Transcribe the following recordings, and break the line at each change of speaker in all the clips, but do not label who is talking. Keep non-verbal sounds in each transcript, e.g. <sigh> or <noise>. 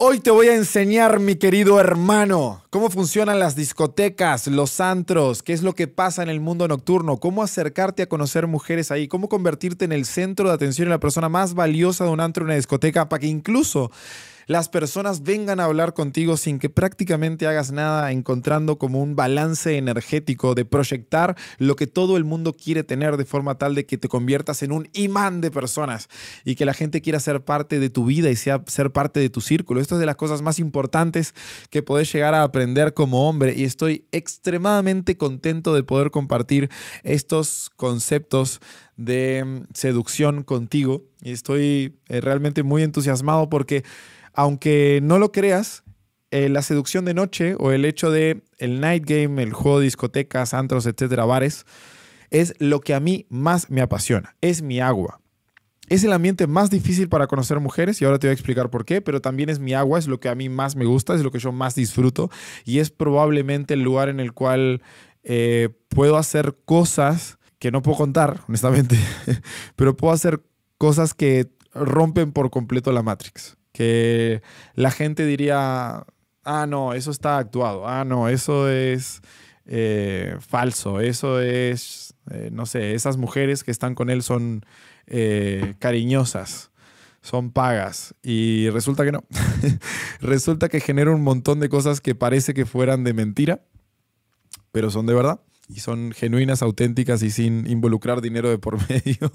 Hoy te voy a enseñar, mi querido hermano, cómo funcionan las discotecas, los antros, qué es lo que pasa en el mundo nocturno, cómo acercarte a conocer mujeres ahí, cómo convertirte en el centro de atención y la persona más valiosa de un antro una discoteca para que incluso las personas vengan a hablar contigo sin que prácticamente hagas nada, encontrando como un balance energético de proyectar lo que todo el mundo quiere tener de forma tal de que te conviertas en un imán de personas y que la gente quiera ser parte de tu vida y sea ser parte de tu círculo. Esto es de las cosas más importantes que podés llegar a aprender como hombre y estoy extremadamente contento de poder compartir estos conceptos de mm, seducción contigo y estoy eh, realmente muy entusiasmado porque aunque no lo creas, eh, la seducción de noche o el hecho de el night game, el juego de discotecas, antros, etcétera, bares, es lo que a mí más me apasiona. Es mi agua. Es el ambiente más difícil para conocer mujeres y ahora te voy a explicar por qué, pero también es mi agua, es lo que a mí más me gusta, es lo que yo más disfruto y es probablemente el lugar en el cual eh, puedo hacer cosas que no puedo contar, honestamente, <laughs> pero puedo hacer cosas que rompen por completo la Matrix que la gente diría, ah, no, eso está actuado, ah, no, eso es eh, falso, eso es, eh, no sé, esas mujeres que están con él son eh, cariñosas, son pagas, y resulta que no, <laughs> resulta que genera un montón de cosas que parece que fueran de mentira, pero son de verdad y son genuinas, auténticas y sin involucrar dinero de por <laughs> medio.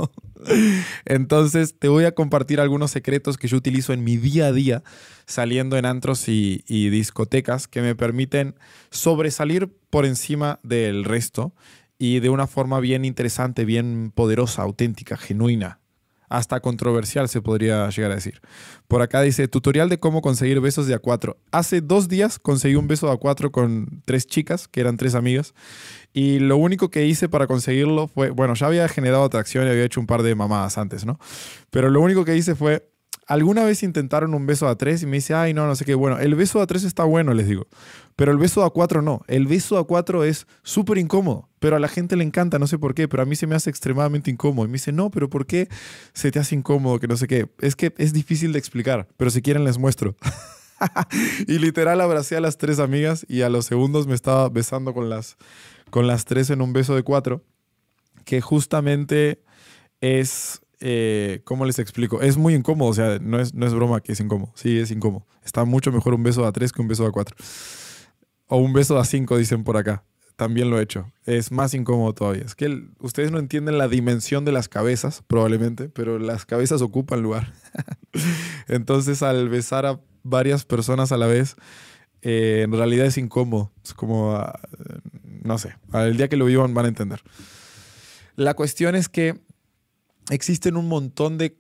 Entonces te voy a compartir algunos secretos que yo utilizo en mi día a día saliendo en antros y, y discotecas que me permiten sobresalir por encima del resto y de una forma bien interesante, bien poderosa, auténtica, genuina, hasta controversial se podría llegar a decir. Por acá dice, tutorial de cómo conseguir besos de A4. Hace dos días conseguí un beso de A4 con tres chicas, que eran tres amigas, y lo único que hice para conseguirlo fue, bueno, ya había generado atracción y había hecho un par de mamadas antes, ¿no? Pero lo único que hice fue alguna vez intentaron un beso a tres y me dice, ay, no, no sé qué. Bueno, el beso a tres está bueno, les digo. Pero el beso a cuatro no. El beso a cuatro es súper incómodo. Pero a la gente le encanta, no sé por qué. Pero a mí se me hace extremadamente incómodo. Y me dice, no, pero ¿por qué se te hace incómodo? Que no sé qué. Es que es difícil de explicar. Pero si quieren les muestro. <laughs> y literal abracé a las tres amigas y a los segundos me estaba besando con las, con las tres en un beso de cuatro. Que justamente es eh, ¿cómo les explico? Es muy incómodo, o sea, no es, no es broma que es incómodo. Sí, es incómodo. Está mucho mejor un beso a tres que un beso a cuatro. O un beso a cinco, dicen por acá. También lo he hecho. Es más incómodo todavía. Es que ustedes no entienden la dimensión de las cabezas, probablemente, pero las cabezas ocupan lugar. <laughs> Entonces, al besar a varias personas a la vez, eh, en realidad es incómodo. Es como, ah, no sé, el día que lo vivan van a entender. La cuestión es que existen un montón de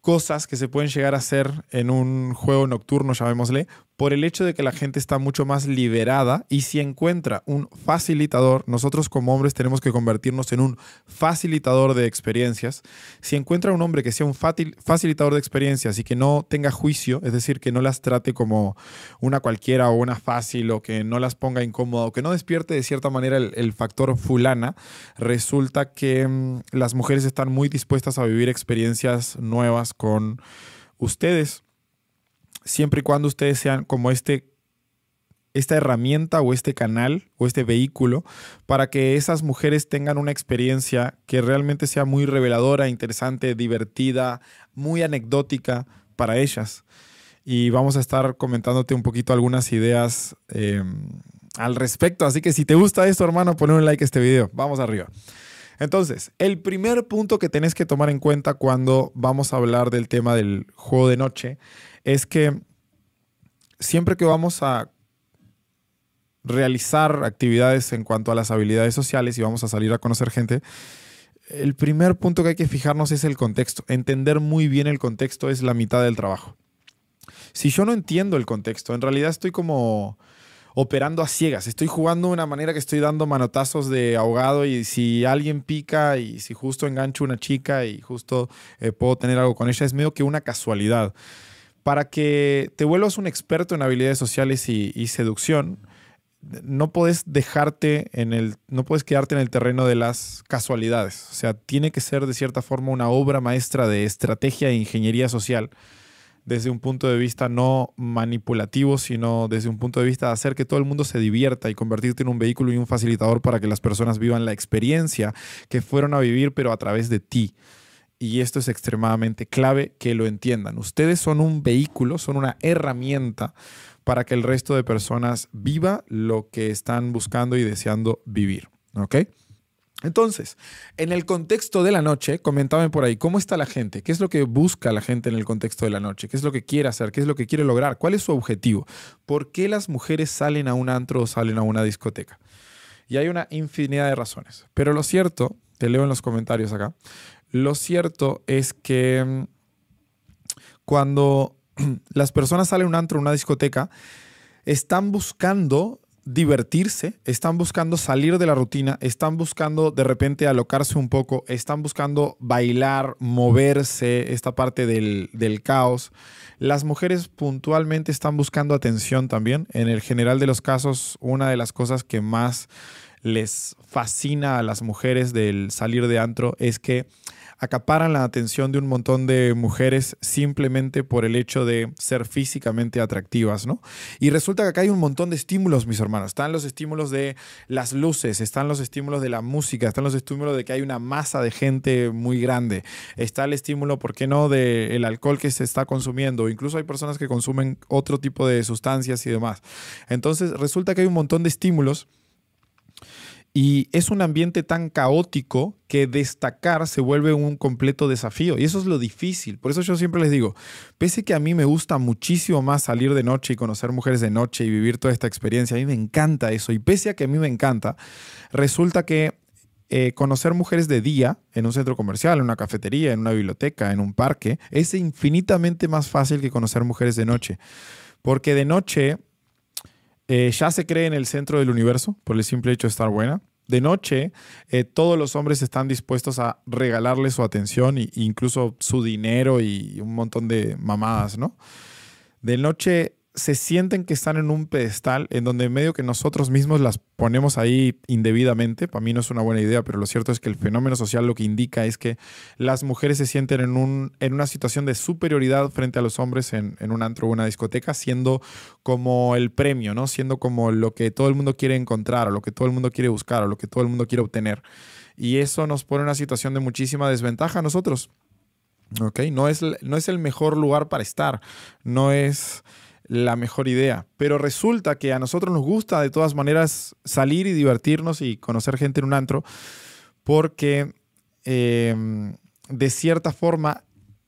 cosas que se pueden llegar a hacer en un juego nocturno, llamémosle, por el hecho de que la gente está mucho más liberada y si encuentra un facilitador, nosotros como hombres tenemos que convertirnos en un facilitador de experiencias. Si encuentra un hombre que sea un facilitador de experiencias y que no tenga juicio, es decir, que no las trate como una cualquiera o una fácil o que no las ponga incómoda o que no despierte de cierta manera el, factor fulana, resulta que mm, las mujeres están muy dispuestas a vivir experiencias nuevas con ustedes siempre y cuando ustedes sean como este esta herramienta o este canal o este vehículo para que esas mujeres tengan una experiencia que realmente sea muy reveladora, interesante, divertida, muy anecdótica para ellas. Y vamos a estar comentándote un poquito algunas ideas em, al respecto. Así que si te gusta esto, hermano, pon un like a este video. Vamos arriba. Entonces, el primer punto que tenés que tomar en cuenta cuando vamos a hablar del tema del juego de noche es que siempre que vamos a realizar actividades en cuanto a las habilidades sociales y vamos a salir a conocer gente, el primer punto que hay que fijarnos es el contexto. Entender muy bien el contexto es la mitad del trabajo. Si yo no entiendo el contexto, en realidad estoy como operando a ciegas. Estoy jugando de una manera que estoy dando manotazos de ahogado y si alguien pica y si justo engancho una chica y justo eh, puedo tener algo con ella, es medio que una casualidad para que te vuelvas un experto en habilidades sociales y, seducción, no puedes dejarte en el, no puedes quedarte en el terreno de las casualidades. O sea, tiene que ser de cierta forma una obra maestra de estrategia e ingeniería social desde un punto de vista no manipulativo, sino desde un punto de vista de hacer que todo el mundo se divierta y convertirte en un vehículo y un facilitador para que las personas vivan la experiencia que fueron a vivir, pero a través de ti. Y esto es extremadamente clave que lo entiendan. Ustedes son un vehículo, son una herramienta para que el resto de personas viva lo que están buscando y deseando vivir. ¿Ok? Entonces, en el contexto de la noche, comentame por ahí, ¿cómo está la gente? ¿Qué es lo que busca la gente en el contexto de la noche? ¿Qué es lo que quiere hacer? ¿Qué es lo que quiere lograr? ¿Cuál es su objetivo? ¿Por qué las mujeres salen a un antro o salen a una discoteca? Y hay una infinidad de razones. Pero lo cierto, te leo en los comentarios acá, lo cierto es que mm, cuando <clears throat> las personas salen a un antro o una discoteca, están buscando divertirse, están buscando salir de la rutina, están buscando de repente alocarse un poco, están buscando bailar, moverse, esta parte del, del, caos. Las mujeres puntualmente están buscando atención también. En el general de los casos, una de las cosas que más les fascina a las mujeres del salir de antro es que acaparan la atención de un montón de mujeres simplemente por el hecho de ser físicamente atractivas, ¿no? Y resulta que acá hay un montón de estímulos, mis hermanos. Están los estímulos de las luces, están los estímulos de la música, están los estímulos de que hay una masa de gente muy grande. Está el estímulo, ¿por qué no?, del alcohol que se está consumiendo. Incluso hay personas que consumen otro tipo de sustancias y demás. Entonces, resulta que hay un montón de estímulos y es un ambiente tan caótico que destacar se vuelve un completo desafío. Y eso es lo difícil. Por eso yo siempre les digo, pese que a mí me gusta muchísimo más salir de noche y conocer mujeres de noche y vivir toda esta experiencia, a mí me encanta eso. Y pese a que a mí me encanta, resulta que eh, conocer mujeres de día en un centro comercial, en una cafetería, en una biblioteca, en un parque, es infinitamente más fácil que conocer mujeres de noche. Porque de noche eh, ya se cree en el centro del universo por el simple hecho de estar buena. De noche, eh, todos los hombres están dispuestos a regalarle su atención e incluso su dinero y un montón de mamadas, ¿no? De noche se sienten que están en un pedestal en donde en medio que nosotros mismos las ponemos ahí indebidamente, para mí no es una buena idea, pero lo cierto es que el fenómeno social lo que indica es que las mujeres se sienten en, un, en una situación de superioridad frente a los hombres en, en un antro o una discoteca, siendo como el premio, ¿no? Siendo como lo que todo el mundo quiere encontrar, o lo que todo el mundo quiere buscar, o lo que todo el mundo quiere obtener. Y eso nos pone en una situación de muchísima desventaja a nosotros. ¿Ok? No es, no es el mejor lugar para estar. No es la mejor idea. Pero resulta que a nosotros nos gusta de todas maneras salir y divertirnos y conocer gente en un antro porque em, de cierta forma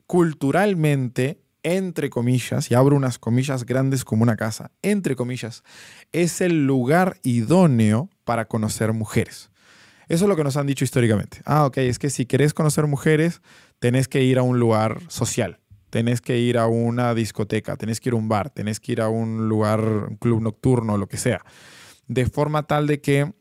culturalmente, entre comillas, y abro unas comillas grandes como una casa, entre comillas, es el lugar idóneo para conocer mujeres. Eso es lo que nos han dicho históricamente. Ah, ok, es que si querés conocer mujeres, tenés que ir a un lugar social tenés que ir a una discoteca, tenés que ir a un bar, tenés que ir a un lugar, un club nocturno, lo que sea. De forma tal de que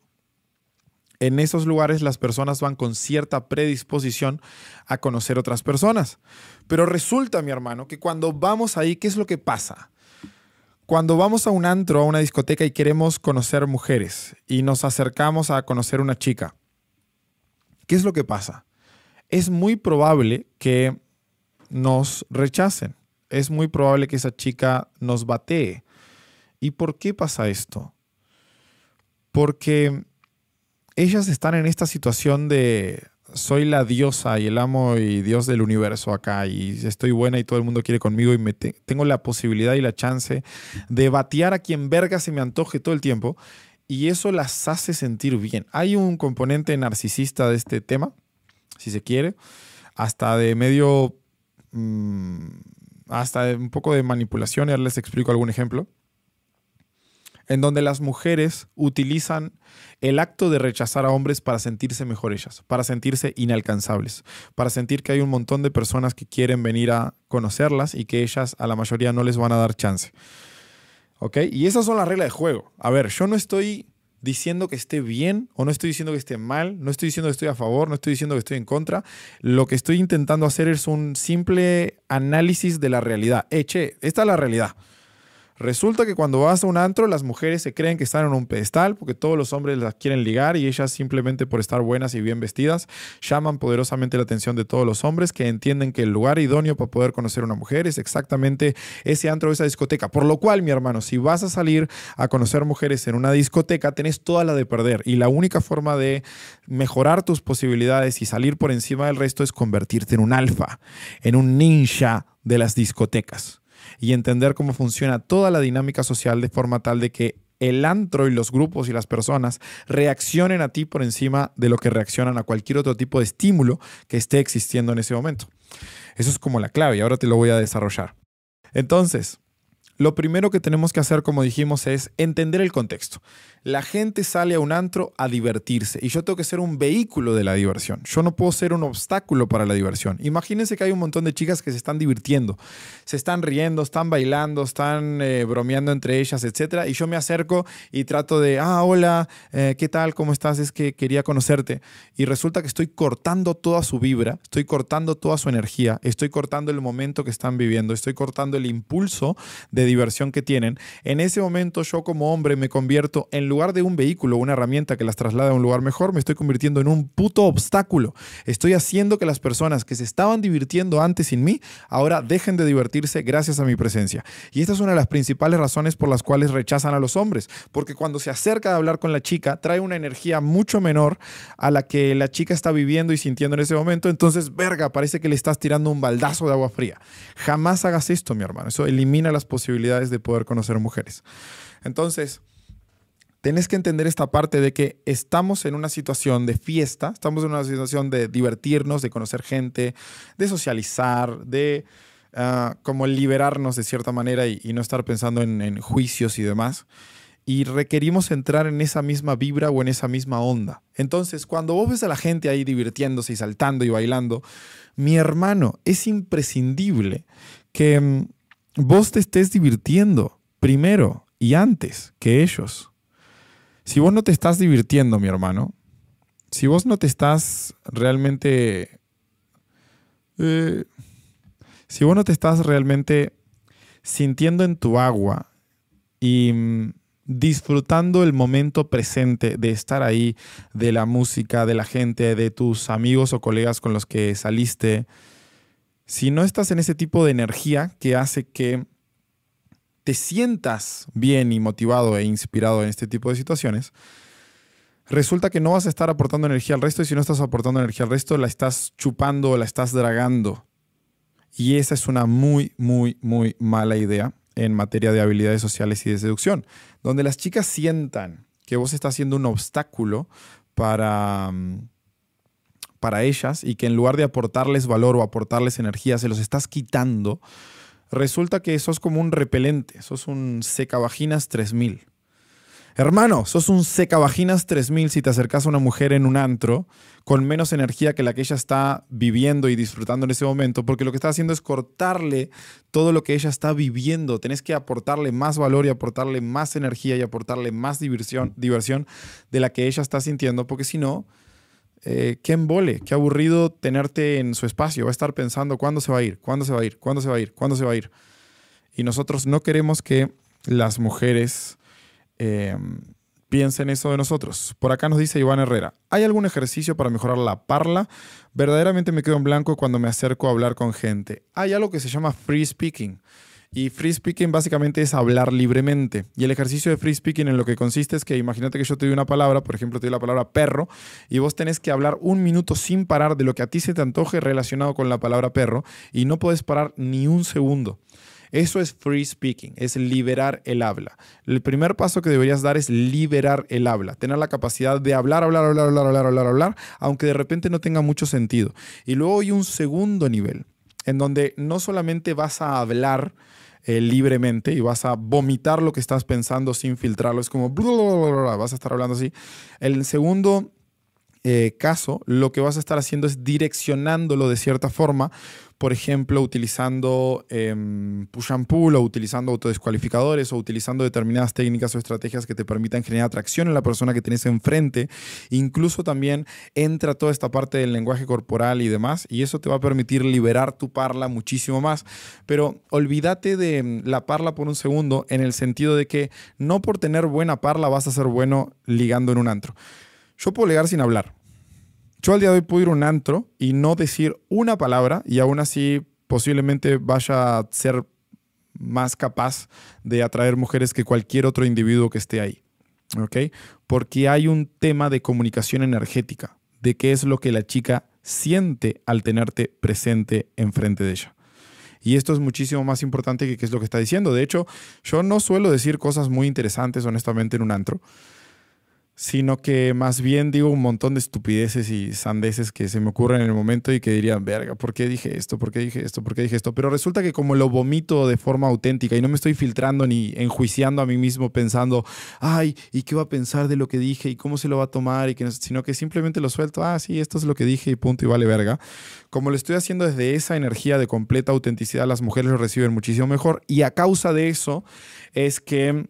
en esos lugares las personas van con cierta predisposición a conocer otras personas. Pero resulta, mi hermano, que cuando vamos ahí, ¿qué es lo que pasa? Cuando vamos a un antro, a una discoteca y queremos conocer mujeres y nos acercamos a conocer una chica, ¿qué es lo que pasa? Es muy probable que nos rechacen. Es muy probable que esa chica nos batee. ¿Y por qué pasa esto? Porque ellas están en esta situación de soy la diosa y el amo y Dios del universo acá y estoy buena y todo el mundo quiere conmigo y tengo la posibilidad y la chance de batear a quien verga se me antoje todo el tiempo y eso las hace sentir bien. Hay un componente narcisista de este tema, si se quiere, hasta de medio Mm, hasta un poco de manipulación, y ahora les explico algún ejemplo, en donde las mujeres utilizan el acto de rechazar a hombres para sentirse mejor ellas, para sentirse inalcanzables, para sentir que hay un montón de personas que quieren venir a conocerlas y que ellas a la mayoría no les van a dar chance. ¿Ok? Y esas son las reglas de juego. A ver, yo no estoy diciendo que esté bien o no estoy diciendo que esté mal, no estoy diciendo que estoy a favor, no estoy diciendo que estoy en contra. Lo que estoy intentando hacer es un simple análisis de la realidad. Eche, esta es la realidad. Resulta que cuando vas a un antro, las mujeres se creen que están en un pedestal porque todos los hombres las quieren ligar y ellas simplemente por estar buenas y bien vestidas llaman poderosamente la atención de todos los hombres que entienden que el lugar idóneo para poder conocer a una mujer es exactamente ese antro o esa discoteca. Por lo cual, mi hermano, si vas a salir a conocer mujeres en una discoteca, tenés toda la de perder y la única forma de mejorar tus posibilidades y salir por encima del resto es convertirte en un alfa, en un ninja de las discotecas y entender cómo funciona toda la dinámica social de forma tal de que el antro y los grupos y las personas reaccionen a ti por encima de lo que reaccionan a cualquier otro tipo de estímulo que esté existiendo en ese momento. Eso es como la clave y ahora te lo voy a desarrollar. Entonces, lo primero que tenemos que hacer, como dijimos, es entender el contexto. La gente sale a un antro a divertirse y yo tengo que ser un vehículo de la diversión. Yo no puedo ser un obstáculo para la diversión. Imagínense que hay un montón de chicas que se están divirtiendo, se están riendo, están bailando, están eh, bromeando entre ellas, etc. Y yo me acerco y trato de, ah, hola, eh, ¿qué tal? ¿Cómo estás? Es que quería conocerte. Y resulta que estoy cortando toda su vibra, estoy cortando toda su energía, estoy cortando el momento que están viviendo, estoy cortando el impulso de diversión que tienen. En ese momento yo como hombre me convierto en lugar de un vehículo, una herramienta que las traslada a un lugar mejor, me estoy convirtiendo en un puto obstáculo. Estoy haciendo que las personas que se estaban divirtiendo antes sin mí, ahora dejen de divertirse gracias a mi presencia. Y esta es una de las principales razones por las cuales rechazan a los hombres, porque cuando se acerca a hablar con la chica, trae una energía mucho menor a la que la chica está viviendo y sintiendo en ese momento, entonces, verga, parece que le estás tirando un baldazo de agua fría. Jamás hagas esto, mi hermano. Eso elimina las posibilidades de poder conocer mujeres. Entonces, tenés que entender esta parte de que estamos en una situación de fiesta, estamos en una situación de divertirnos, de conocer gente, de socializar, de ah, como liberarnos de cierta manera y, no estar pensando en, juicios y demás. Y requerimos entrar en esa misma vibra o en esa misma onda. Entonces, cuando vos ves a la gente ahí divirtiéndose y saltando y bailando, mi hermano, es imprescindible que mm, vos te estés divirtiendo primero y antes que ellos. Si vos no te estás divirtiendo, mi hermano, si vos no te estás realmente... Eh, si vos no te estás realmente sintiendo en tu agua y mm, disfrutando el momento presente de estar ahí, de la música, de la gente, de tus amigos o colegas con los que saliste, si no estás en ese tipo de energía que hace que te sientas bien y motivado e inspirado en este tipo de situaciones, resulta que no vas a estar aportando energía al resto y si no estás aportando energía al resto, la estás chupando o la estás dragando. Y esa es una muy, muy, muy mala idea en materia de habilidades sociales y de seducción, donde las chicas sientan que vos estás siendo un obstáculo para, mm, para ellas y que en lugar de aportarles valor o aportarles energía, se los estás quitando resulta que sos como un repelente, sos un secavaginas 3000. Hermano, sos un secavaginas 3000 si te acercas a una mujer en un antro con menos energía que la que ella está viviendo y disfrutando en ese momento, porque lo que está haciendo es cortarle todo lo que ella está viviendo. Tenés que aportarle más valor y aportarle más energía y aportarle más diversión, diversión de la que ella está sintiendo, porque si no, eh, qué embole, qué aburrido tenerte en su espacio. Va a estar pensando cuándo se va a ir, cuándo se va a ir, cuándo se va a ir, cuándo se va a ir. Y nosotros no queremos que las mujeres eh, piensen eso de nosotros. Por acá nos dice Iván Herrera, ¿hay algún ejercicio para mejorar la parla? Verdaderamente me quedo en blanco cuando me acerco a hablar con gente. Hay algo que se llama free speaking. Y free speaking básicamente es hablar libremente. Y el ejercicio de free speaking en lo que consiste es que imagínate que yo te doy una palabra, por ejemplo, te doy la palabra perro, y vos tenés que hablar un minuto sin parar de lo que a ti se te antoje relacionado con la palabra perro, y no puedes parar ni un segundo. Eso es free speaking, es liberar el habla. El primer paso que deberías dar es liberar el habla, tener la capacidad de hablar, hablar, hablar, hablar, hablar, hablar, hablar, aunque de repente no tenga mucho sentido. Y luego hay un segundo nivel, en donde no solamente vas a hablar, eh, libremente y vas a vomitar lo que estás pensando sin filtrarlo. Es como, vas a estar hablando así. El segundo eh, caso, lo que vas a estar haciendo es direccionándolo de cierta forma por ejemplo, utilizando em, push and pull o utilizando autodescualificadores o utilizando determinadas técnicas o estrategias que te permitan generar atracción en la persona que tienes enfrente. Incluso también entra toda esta parte del lenguaje corporal y demás, y eso te va a permitir liberar tu parla muchísimo más. Pero olvídate de em, la parla por un segundo en el sentido de que no por tener buena parla vas a ser bueno ligando en un antro. Yo puedo ligar sin hablar. Yo al día de hoy puedo ir a un antro y no decir una palabra y aún así posiblemente vaya a ser más capaz de atraer mujeres que cualquier otro individuo que esté ahí. ¿Ok? Porque hay un tema de comunicación energética, de qué es lo que la chica siente al tenerte presente enfrente de ella. Y esto es muchísimo más importante que qué es lo que está diciendo. De hecho, yo no suelo decir cosas muy interesantes, honestamente, en un antro sino que más bien digo un montón de estupideces y sandeces que se me ocurren en el momento y que dirían, verga, ¿por qué dije esto? ¿Por qué dije esto? ¿Por qué dije esto? Pero resulta que como lo vomito de forma auténtica y no me estoy filtrando ni enjuiciando a mí mismo pensando, ay, ¿y qué va a pensar de lo que dije? ¿Y cómo se lo va a tomar? Y que sino que simplemente lo suelto, ah, sí, esto es lo que dije y punto y vale verga. Como lo estoy haciendo desde esa energía de completa autenticidad, las mujeres lo reciben muchísimo mejor y a causa de eso es que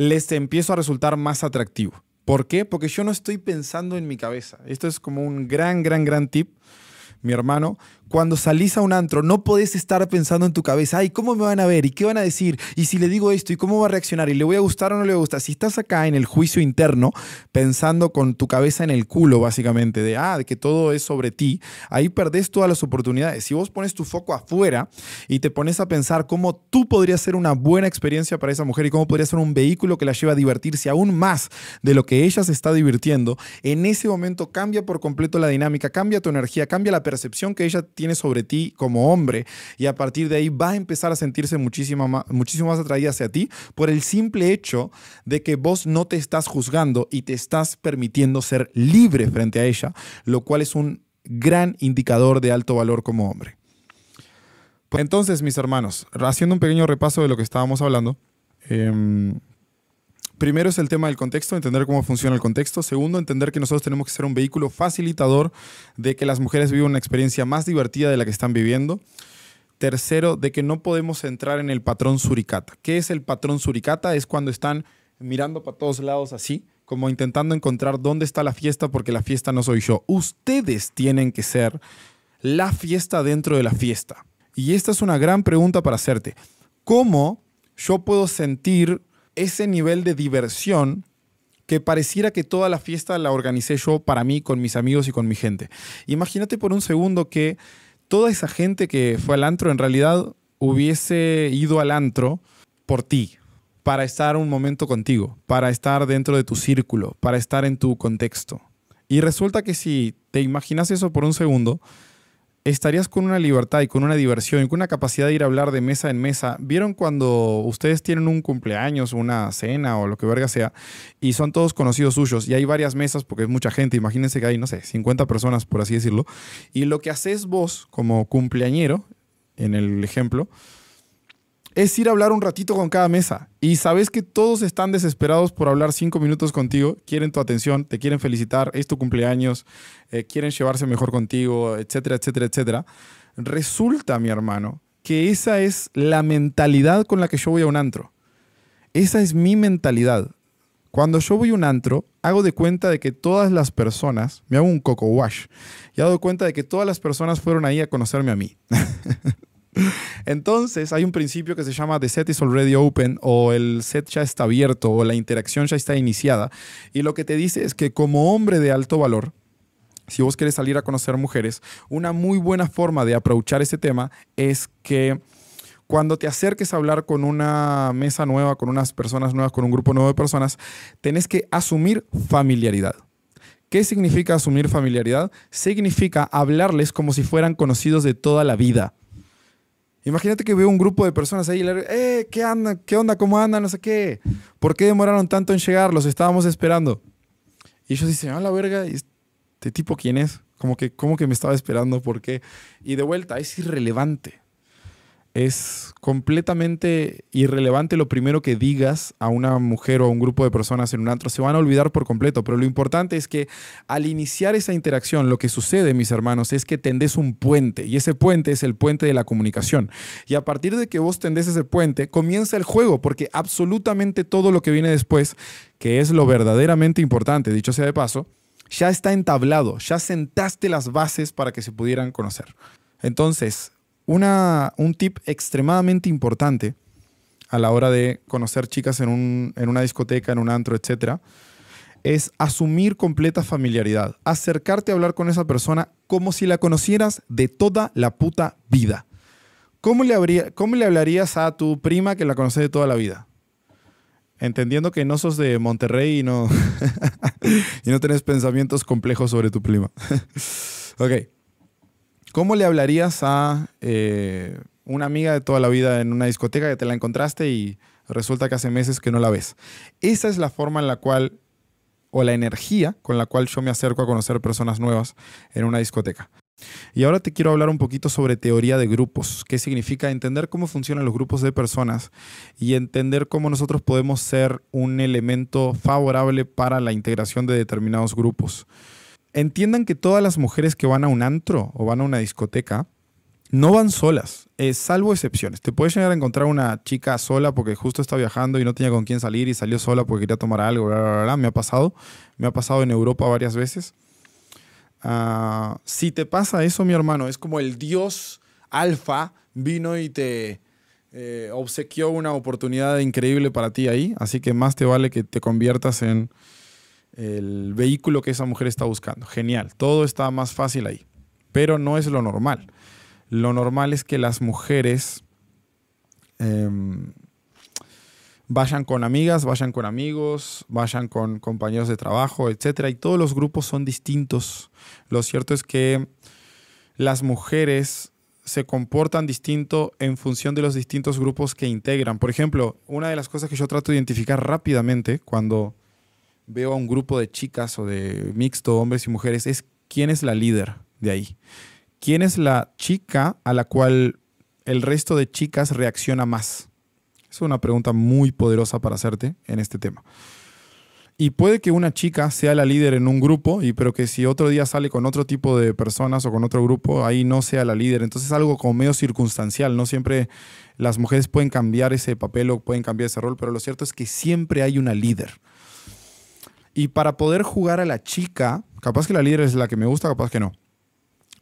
les empiezo a resultar más atractivo. ¿Por qué? Porque yo no estoy pensando en mi cabeza. Esto es como un gran, gran, gran tip, mi hermano cuando salís a un antro, no podés estar pensando en tu cabeza, ay, ¿cómo me van a ver? ¿Y qué van a decir? ¿Y si le digo esto? ¿Y cómo va a reaccionar? ¿Y le voy a gustar o no le voy a gustar? Si estás acá en el juicio interno, pensando con tu cabeza en el culo, básicamente, de, ah, de que todo es sobre ti, ahí perdés todas las oportunidades. Si vos pones tu foco afuera y te pones a pensar cómo tú podrías ser una buena experiencia para esa mujer y cómo podría ser un vehículo que la lleva a divertirse aún más de lo que ella se está divirtiendo, en ese momento cambia por completo la dinámica, cambia tu energía, cambia la percepción que ella tiene sobre ti como hombre y a partir de ahí va a empezar a sentirse muchísimo más, muchísimo más atraída hacia ti por el simple hecho de que vos no te estás juzgando y te estás permitiendo ser libre frente a ella, lo cual es un gran indicador de alto valor como hombre. Entonces, mis hermanos, haciendo un pequeño repaso de lo que estábamos hablando, eh, Primero es el tema del contexto, entender cómo funciona el contexto. Segundo, entender que nosotros tenemos que ser un vehículo facilitador de que las mujeres vivan una experiencia más divertida de la que están viviendo. Tercero, de que no podemos entrar en el patrón suricata. ¿Qué es el patrón suricata? Es cuando están mirando para todos lados así, como intentando encontrar dónde está la fiesta porque la fiesta no soy yo. Ustedes tienen que ser la fiesta dentro de la fiesta. Y esta es una gran pregunta para hacerte. ¿Cómo yo puedo sentir ese nivel de diversión que pareciera que toda la fiesta la organicé yo para mí, con mis amigos y con mi gente. Imagínate por un segundo que toda esa gente que fue al antro en realidad hubiese ido al antro por ti, para estar un momento contigo, para estar dentro de tu círculo, para estar en tu contexto. Y resulta que si te imaginas eso por un segundo, estarías con una libertad y con una diversión y con una capacidad de ir a hablar de mesa en mesa. ¿Vieron cuando ustedes tienen un cumpleaños, una cena o lo que verga sea y son todos conocidos suyos y hay varias mesas porque es mucha gente? Imagínense que hay, no sé, 50 personas, por así decirlo. Y lo que haces vos como cumpleañero, en el ejemplo, es ir a hablar un ratito con cada mesa. Y sabes que todos están desesperados por hablar cinco minutos contigo, quieren tu atención, te quieren felicitar, es tu cumpleaños, eh, quieren llevarse mejor contigo, etcétera, etcétera, etcétera. Resulta, mi hermano, que esa es la mentalidad con la que yo voy a un antro. Esa es mi mentalidad. Cuando yo voy a un antro, hago de cuenta de que todas las personas, me hago un coco wash, y hago de cuenta de que todas las personas fueron ahí a conocerme a mí. <laughs> Entonces hay un principio que se llama the set is already open o el set ya está abierto o la interacción ya está iniciada. Y lo que te dice es que como hombre de alto valor, si vos querés salir a conocer mujeres, una muy buena forma de aprovechar ese tema es que cuando te acerques a hablar con una mesa nueva, con unas personas nuevas, con un grupo nuevo de personas, tenés que asumir familiaridad. ¿Qué significa asumir familiaridad? Significa hablarles como si fueran conocidos de toda la vida. Imagínate que veo un grupo de personas ahí y le digo, eh, ¿qué, anda? ¿qué onda? ¿Cómo andan? No sé qué. ¿Por qué demoraron tanto en llegar? Los estábamos esperando. Y ellos dicen, a la verga, ¿este tipo quién es? Como que, ¿cómo que me estaba esperando? ¿Por qué? Y de vuelta, es irrelevante. Es completamente irrelevante lo primero que digas a una mujer o a un grupo de personas en un antro. Se van a olvidar por completo. Pero lo importante es que al iniciar esa interacción, lo que sucede, mis hermanos, es que tendes un puente. Y ese puente es el puente de la comunicación. Y a partir de que vos tendes ese puente, comienza el juego, porque absolutamente todo lo que viene después, que es lo verdaderamente importante, dicho sea de paso, ya está entablado, ya sentaste las bases para que se pudieran conocer. Entonces, un tip extremadamente importante a la hora de conocer chicas en, una discoteca, en un antro, etc., es asumir completa familiaridad. Acercarte a hablar con esa persona como si la conocieras de toda la puta vida. ¿Cómo le, habría, cómo le hablarías a tu prima que la conoce de toda la vida? Entendiendo que no sos de Monterrey y no, <laughs> y no tenés pensamientos complejos sobre tu prima. <laughs> ok. ¿Cómo le hablarías a eh, una amiga de toda la vida en una discoteca que te la encontraste y resulta que hace meses que no la ves? Esa es la forma en la cual, o la energía con la cual yo me acerco a conocer personas nuevas en una discoteca. Y ahora te quiero hablar un poquito sobre teoría de grupos, qué significa entender cómo funcionan los grupos de personas y entender cómo nosotros podemos ser un elemento favorable para la integración de determinados grupos entiendan que todas las mujeres que van a un antro o van a una discoteca no van solas, eh, salvo excepciones. Te puedes llegar a encontrar una chica sola porque justo está viajando y no tenía con quién salir y salió sola porque quería tomar algo, Me ha pasado, me ha pasado en Europa varias veces. Ah, si te pasa eso, mi hermano, es como el dios alfa vino y te eh, obsequió una oportunidad increíble para ti ahí, así que más te vale que te conviertas en el vehículo que esa mujer está buscando. Genial, todo está más fácil ahí. Pero no es lo normal. Lo normal es que las mujeres em, vayan con amigas, vayan con amigos, vayan con compañeros de trabajo, etc. Y todos los grupos son distintos. Lo cierto es que las mujeres se comportan distinto en función de los distintos grupos que integran. Por ejemplo, una de las cosas que yo trato de identificar rápidamente cuando veo a un grupo de chicas o de mixto, hombres y mujeres, es quién es la líder de ahí. ¿Quién es la chica a la cual el resto de chicas reacciona más? Es una pregunta muy poderosa para hacerte en este tema. Y puede que una chica sea la líder en un grupo, y, pero que si otro día sale con otro tipo de personas o con otro grupo, ahí no sea la líder. Entonces es algo como medio circunstancial. No siempre las mujeres pueden cambiar ese papel o pueden cambiar ese rol, pero lo cierto es que siempre hay una líder. Y para poder jugar a la chica, capaz que la líder es la que me gusta, capaz que no.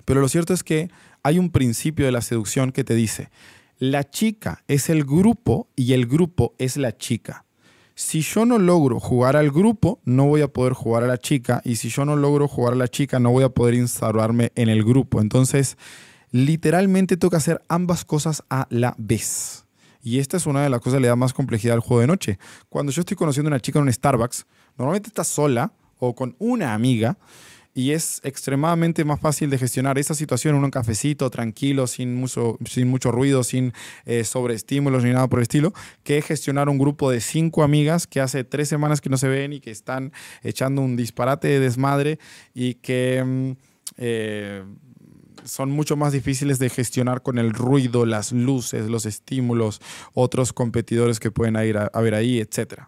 Pero lo cierto es que hay un principio de la seducción que te dice, la chica es el grupo y el grupo es la chica. Si yo no logro jugar al grupo, no voy a poder jugar a la chica. Y si yo no logro jugar a la chica, no voy a poder instalarme en el grupo. Entonces, literalmente que hacer ambas cosas a la vez. Y esta es una de las cosas que le da más complejidad al juego de noche. Cuando yo estoy conociendo a una chica en un Starbucks, Normalmente estás sola o con una amiga y es extremadamente más fácil de gestionar esa situación en un cafecito, tranquilo, sin mucho, sin mucho ruido, sin eh, sobreestímulos ni nada por el estilo, que gestionar un grupo de cinco amigas que hace tres semanas que no se ven y que están echando un disparate de desmadre y que... Mm, eh, son mucho más difíciles de gestionar con el ruido, las luces, los estímulos, otros competidores que pueden ir a, ver ahí, etc.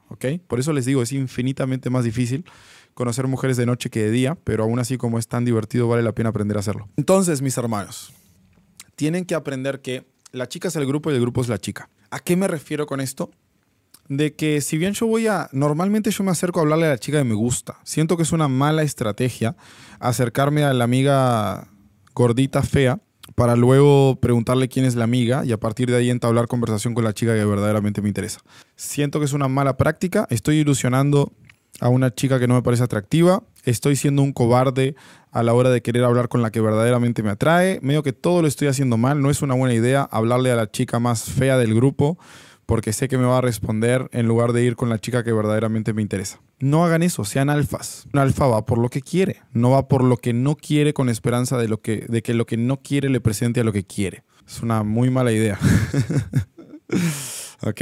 Por eso les digo, es infinitamente más difícil conocer mujeres de noche que de día, pero aún así como es tan divertido, vale la pena aprender a hacerlo. Entonces, mis hermanos, tienen que aprender que la chica es el grupo y el grupo es la chica. ¿A qué me refiero con esto? De que si bien yo voy a, normalmente yo me acerco a hablarle a la chica que me gusta. Siento que es una mala estrategia acercarme a la amiga gordita, fea, para luego preguntarle quién es la amiga y a partir de ahí entablar conversación con la chica que verdaderamente me interesa. Siento que es una mala práctica, estoy ilusionando a una chica que no me parece atractiva, estoy siendo un cobarde a la hora de querer hablar con la que verdaderamente me atrae, medio que todo lo estoy haciendo mal, no es una buena idea hablarle a la chica más fea del grupo porque sé que me va a responder en lugar de ir con la chica que verdaderamente me interesa. No hagan eso, sean alfas. Un alfa va por lo que quiere, no va por lo que no quiere con esperanza de, lo que, de que lo que no quiere le presente a lo que quiere. Es una muy mala idea. <laughs> ¿Ok?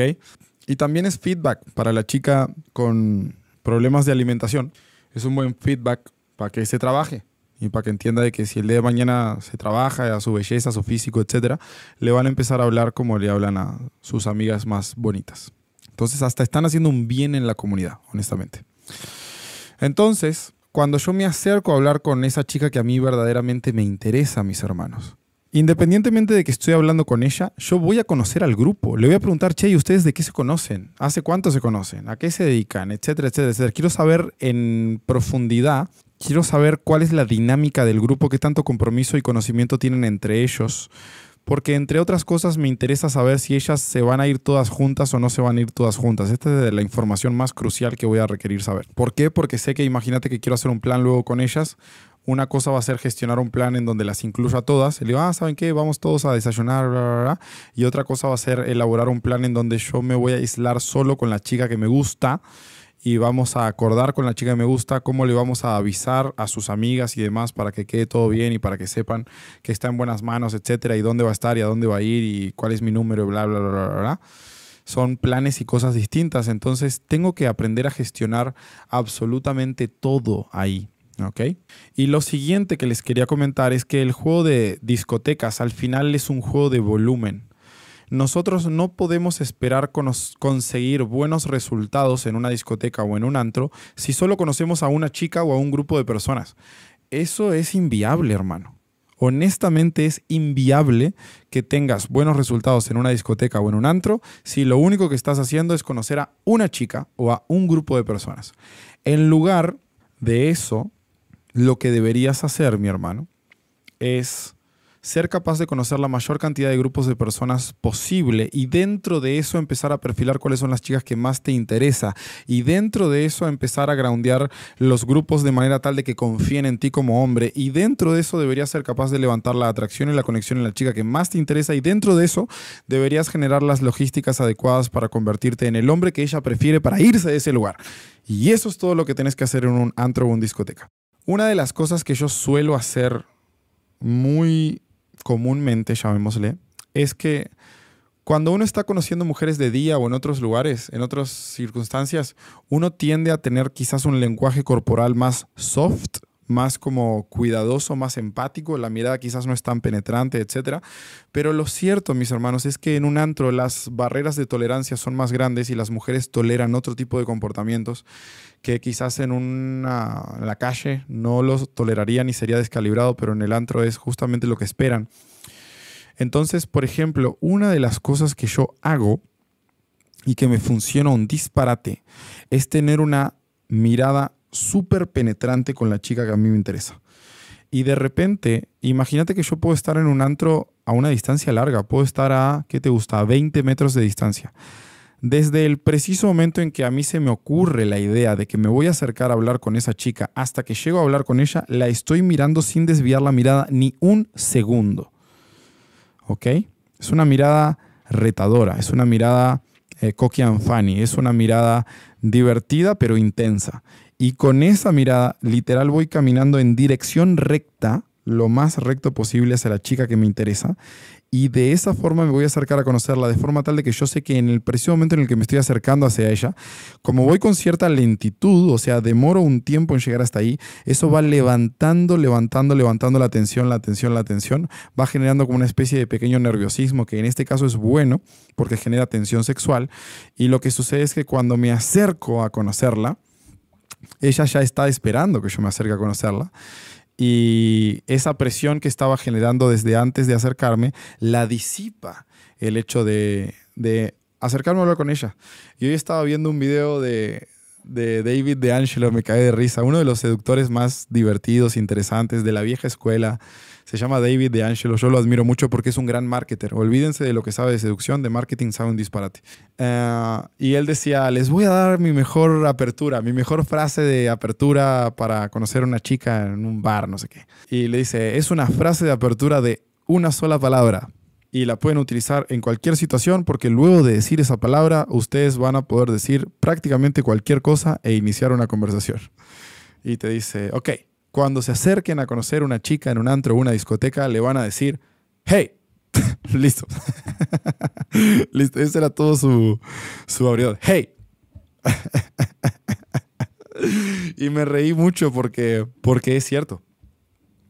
Y también es feedback para la chica con problemas de alimentación. Es un buen feedback para que se trabaje y para que entienda de que si el día de mañana se trabaja a su belleza, a su físico, etcétera, le van a empezar a hablar como le hablan a sus amigas más bonitas. Entonces, hasta están haciendo un bien en la comunidad, honestamente. Entonces, cuando yo me acerco a hablar con esa chica que a mí verdaderamente me interesa, mis hermanos, independientemente de que estoy hablando con ella, yo voy a conocer al grupo. Le voy a preguntar, che, ¿y ustedes de qué se conocen? ¿Hace cuánto se conocen? ¿A qué se dedican? Etcétera, etcétera, etcétera. Quiero saber en profundidad, quiero saber cuál es la dinámica del grupo, qué tanto compromiso y conocimiento tienen entre ellos porque entre otras cosas me interesa saber si ellas se van a ir todas juntas o no se van a ir todas juntas. Esta es la información más crucial que voy a requerir saber. ¿Por qué? Porque sé que imagínate que quiero hacer un plan luego con ellas. Una cosa va a ser gestionar un plan en donde las incluya todas. Le digo, ah, ¿saben qué? Vamos todos a desayunar, bla, bla, bla. Y otra cosa va a ser elaborar un plan en donde yo me voy a aislar solo con la chica que me gusta y vamos a acordar con la chica que me gusta cómo le vamos a avisar a sus amigas y demás para que quede todo bien y para que sepan que está en buenas manos, etcétera, y dónde va a estar y a dónde va a ir y cuál es mi número, bla, bla, bla, bla, bla. Son planes y cosas distintas, entonces tengo que aprender a gestionar absolutamente todo ahí. ¿ok? Y lo siguiente que les quería comentar es que el juego de discotecas al final es un juego de volumen nosotros no podemos esperar conseguir buenos resultados en una discoteca o en un antro si solo conocemos a una chica o a un grupo de personas. Eso es inviable, hermano. Honestamente es inviable que tengas buenos resultados en una discoteca o en un antro si lo único que estás haciendo es conocer a una chica o a un grupo de personas. En lugar de eso, lo que deberías hacer, mi hermano, es ser capaz de conocer la mayor cantidad de grupos de personas posible y dentro de eso empezar a perfilar cuáles son las chicas que más te interesa y dentro de eso empezar a groundear los grupos de manera tal de que confíen en ti como hombre y dentro de eso deberías ser capaz de levantar la atracción y la conexión en la chica que más te interesa y dentro de eso deberías generar las logísticas adecuadas para convertirte en el hombre que ella prefiere para irse de ese lugar. Y eso es todo lo que tienes que hacer en un antro o una discoteca. Una de las cosas que yo suelo hacer muy comúnmente, llamémosle, es que cuando uno está conociendo mujeres de día o en otros lugares, en otras circunstancias, uno tiende a tener quizás un lenguaje corporal más soft, más como cuidadoso, más empático, la mirada quizás no es tan penetrante, etc. Pero lo cierto, mis hermanos, es que en un antro las barreras de tolerancia son más grandes y las mujeres toleran otro tipo de comportamientos que quizás en, una, en la calle no los tolerarían y sería descalibrado, pero en el antro es justamente lo que esperan. Entonces, por ejemplo, una de las cosas que yo hago y que me funciona un disparate es tener una mirada súper penetrante con la chica que a mí me interesa. Y de repente, imagínate que yo puedo estar en un antro a una distancia larga, puedo estar a, ¿qué te gusta?, a 20 metros de distancia. Desde el preciso momento en que a mí se me ocurre la idea de que me voy a acercar a hablar con esa chica hasta que llego a hablar con ella, la estoy mirando sin desviar la mirada ni un segundo. ¿Ok? Es una mirada retadora, es una mirada eh, cocky and funny, es una mirada divertida pero intensa. Y con esa mirada, literal, voy caminando en dirección recta, lo más recto posible hacia la chica que me interesa. Y de esa forma me voy a acercar a conocerla, de forma tal de que yo sé que en el preciso momento en el que me estoy acercando hacia ella, como voy con cierta lentitud, o sea, demoro un tiempo en llegar hasta ahí, eso va levantando, levantando, levantando la atención, la atención, la atención, va generando como una especie de pequeño nerviosismo, que en este caso es bueno porque genera tensión sexual. Y lo que sucede es que cuando me acerco a conocerla, ella ya está esperando que yo me acerque a conocerla. Y esa presión que estaba generando desde antes de acercarme la disipa el hecho de, de acercarme a hablar con ella. Y hoy estaba viendo un video de, de David de Angelo, me cae de risa, uno de los seductores más divertidos, interesantes de la vieja escuela se llama David de Angelo. Yo lo admiro mucho porque es un gran marketer. Olvídense de lo que sabe de seducción, de marketing sabe un disparate. Eh, y él decía, les voy a dar mi mejor apertura, mi mejor frase de apertura para conocer a una chica en un bar, no sé qué. Y le dice, es una frase de apertura de una sola palabra. Y la pueden utilizar en cualquier situación porque luego de decir esa palabra, ustedes van a poder decir prácticamente cualquier cosa e iniciar una conversación. Y te dice, ok, cuando se acerquen a conocer una chica en un antro o una discoteca, le van a decir, hey, <laughs> listo. <laughs> listo, ese era todo su, su. Hey. <laughs> y me reí mucho porque, porque es cierto.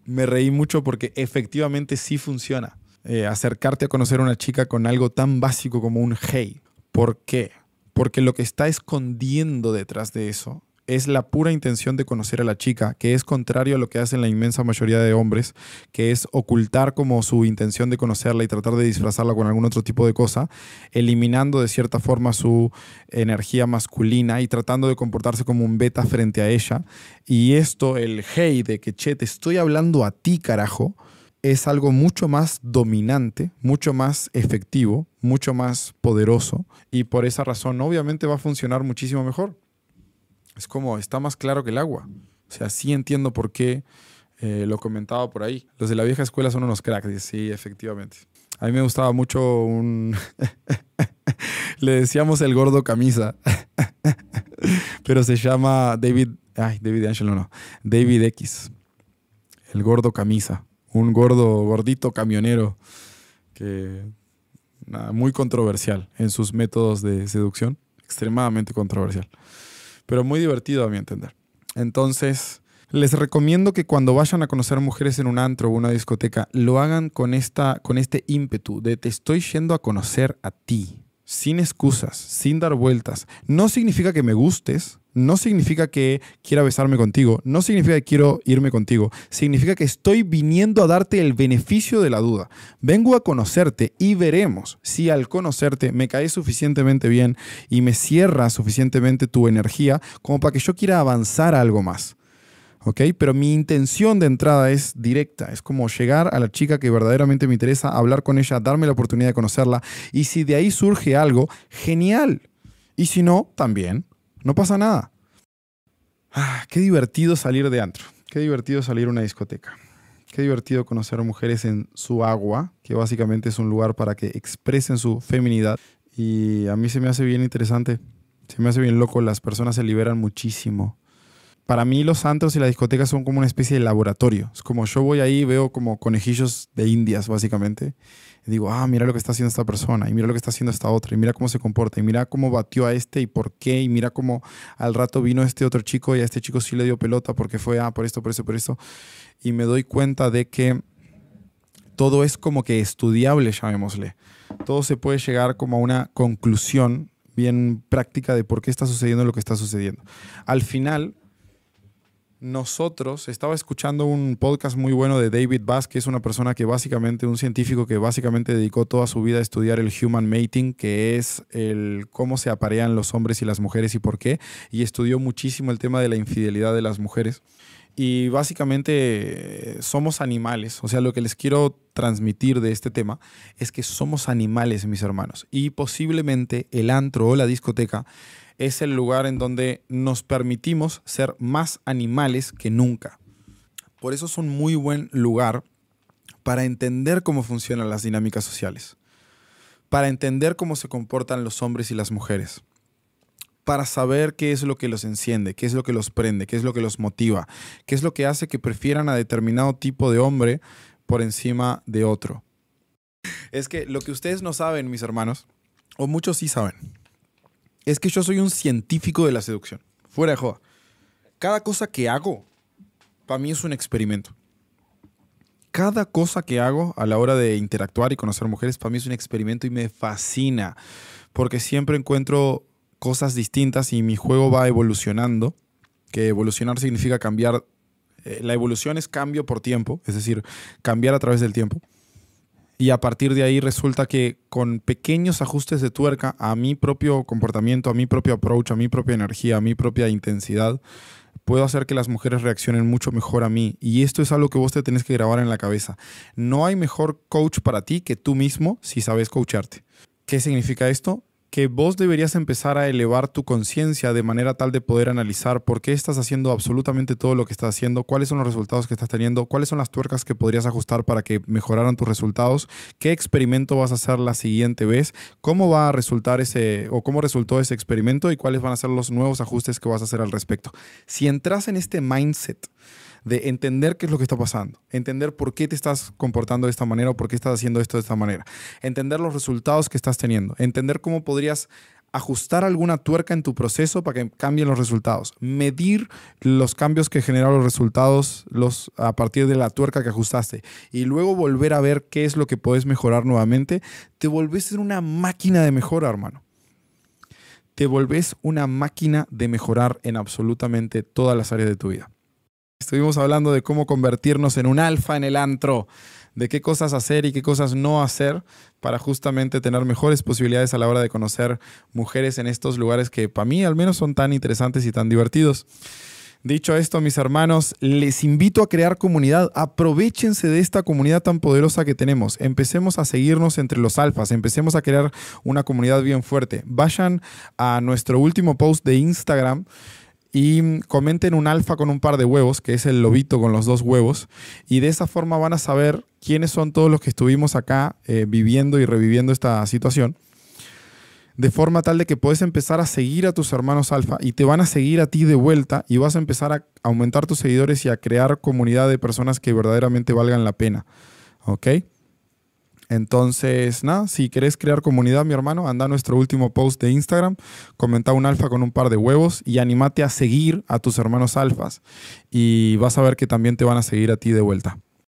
me reí mucho porque efectivamente sí funciona. Eh, acercarte a conocer a una chica con algo tan básico como un hey. ¿Por qué? Porque lo que está escondiendo detrás de eso es la pura intención de conocer a la chica, que es contrario a lo que hacen la inmensa mayoría de hombres, que es ocultar como su intención de conocerla y tratar de disfrazarla con algún otro tipo de cosa, eliminando de cierta forma su energía masculina y tratando de comportarse como un beta frente a ella. Y esto, el hey de que, che, te estoy hablando a ti, carajo, es algo mucho más dominante, mucho más efectivo, mucho más poderoso y por esa razón obviamente va a funcionar muchísimo mejor. Es como, está más claro que el agua. O sea, sí entiendo por qué eh, lo comentaba por ahí. Los de la vieja escuela son unos cracks. Sí, efectivamente. A mí me gustaba mucho un... <laughs> Le decíamos el gordo camisa. <laughs> Pero se llama David... Ay, David Angelo no. David X. El gordo camisa. Un gordo, gordito camionero que... muy controversial en sus métodos de seducción. Extremadamente controversial pero muy divertido a mi entender. Entonces, les recomiendo que cuando vayan a conocer mujeres en un antro o una discoteca, lo hagan con, esta, con este ímpetu de te estoy yendo a conocer a ti sin excusas, sin dar vueltas. No significa que me gustes, no significa que quiera besarme contigo, no significa que quiero irme contigo, significa que estoy viniendo a darte el beneficio de la duda. Vengo a conocerte y veremos si al conocerte me caes suficientemente bien y me cierra suficientemente tu energía como para que yo quiera avanzar a algo más. Pero mi intención de entrada es directa, es como llegar a la chica que verdaderamente me interesa, hablar con ella, darme la oportunidad de conocerla y si de ahí surge algo, genial. Y si no, también, no pasa nada. Ah, qué divertido salir de antro, qué divertido salir a una discoteca. Qué divertido conocer mujeres en su agua, que básicamente es un lugar para que expresen su feminidad. Y a mí se me hace bien interesante, se me hace bien loco, las personas se liberan muchísimo para mí los antros y las discotecas son como una especie de laboratorio. Es como yo voy ahí y veo como conejillos de indias, básicamente. Y digo, ah, mira lo que está haciendo esta persona, y mira lo que está haciendo esta otra, y mira cómo se comporta, y mira cómo batió a este y por qué, y mira cómo al rato vino este otro chico y a este chico sí le dio pelota porque fue, ah, por esto, por esto, por esto. Y me doy cuenta de que todo es como que estudiable, llamémosle. Todo se puede llegar como a una conclusión bien práctica de por qué está sucediendo lo que está sucediendo. Al final, nosotros, estaba escuchando un podcast muy bueno de David Bass, que es una persona que básicamente, un científico que básicamente dedicó toda su vida a estudiar el human mating, que es el cómo se aparean los hombres y las mujeres y por qué, y estudió muchísimo el tema de la infidelidad de las mujeres. Y básicamente eh, somos animales, o sea, lo que les quiero transmitir de este tema es que somos animales, mis hermanos, y posiblemente el antro o la discoteca es el lugar en donde nos permitimos ser más animales que nunca. Por eso es un muy buen lugar para entender cómo funcionan las dinámicas sociales, para entender cómo se comportan los hombres y las mujeres, para saber qué es lo que los enciende, qué es lo que los prende, qué es lo que los motiva, qué es lo que hace que prefieran a determinado tipo de hombre por encima de otro. Es que lo que ustedes no saben, mis hermanos, o muchos sí saben, es que yo soy un científico de la seducción. Fuera de joda. Cada cosa que hago, para mí es un experimento. Cada cosa que hago a la hora de interactuar y conocer mujeres, para mí es un experimento y me fascina. Porque siempre encuentro cosas distintas y mi juego va evolucionando. Que evolucionar significa cambiar. Eh, la evolución es cambio por tiempo, es decir, cambiar a través del tiempo. Y a partir de ahí resulta que con pequeños ajustes de tuerca a mi propio comportamiento, a mi propio approach, a mi propia energía, a mi propia intensidad, puedo hacer que las mujeres reaccionen mucho mejor a mí. Y esto es algo que vos te tenés que grabar en la cabeza. No hay mejor coach para ti que tú mismo si sabes coacharte. ¿Qué significa esto? Que vos deberías empezar a elevar tu conciencia de manera tal de poder analizar por qué estás haciendo absolutamente todo lo que estás haciendo, cuáles son los resultados que estás teniendo, cuáles son las tuercas que podrías ajustar para que mejoraran tus resultados, qué experimento vas a hacer la siguiente vez, cómo va a resultar ese o cómo resultó ese experimento y cuáles van a ser los nuevos ajustes que vas a hacer al respecto. Si entras en este mindset, de entender qué es lo que está pasando, entender por qué te estás comportando de esta manera o por qué estás haciendo esto de esta manera, entender los resultados que estás teniendo, entender cómo podrías ajustar alguna tuerca en tu proceso para que cambien los resultados, medir los cambios que generan los resultados a partir de la tuerca que ajustaste y luego volver a ver qué es lo que puedes mejorar nuevamente, te volvés en una máquina de mejora, hermano. Te volvés una máquina de mejorar en absolutamente todas las áreas de tu vida. Estuvimos hablando de cómo convertirnos en un alfa en el antro de qué cosas hacer y qué cosas no hacer para justamente tener mejores posibilidades a la hora de conocer mujeres en estos lugares que para mí al menos son tan interesantes y tan divertidos. Dicho esto, mis hermanos, les invito a crear comunidad. Aprovechense de esta comunidad tan poderosa que tenemos. Empecemos a seguirnos entre los alfas. Empecemos a crear una comunidad bien fuerte. Vayan a nuestro último post de Instagram y comenten un alfa con un par de huevos, que es el lobito con los dos huevos, y de esa forma van a saber quiénes son todos los que estuvimos acá eh, viviendo y reviviendo esta situación, de forma tal de que puedes empezar a seguir a tus hermanos alfa y te van a seguir a ti de vuelta y vas a empezar a aumentar tus seguidores y a crear comunidad de personas que verdaderamente valgan la pena. ¿Ok? Entonces, nada, si querés crear comunidad, mi hermano, anda a nuestro último post de Instagram, comenta un alfa con un par de huevos y animate a seguir a tus hermanos alfas. Y vas a ver que también te van a seguir a ti de vuelta.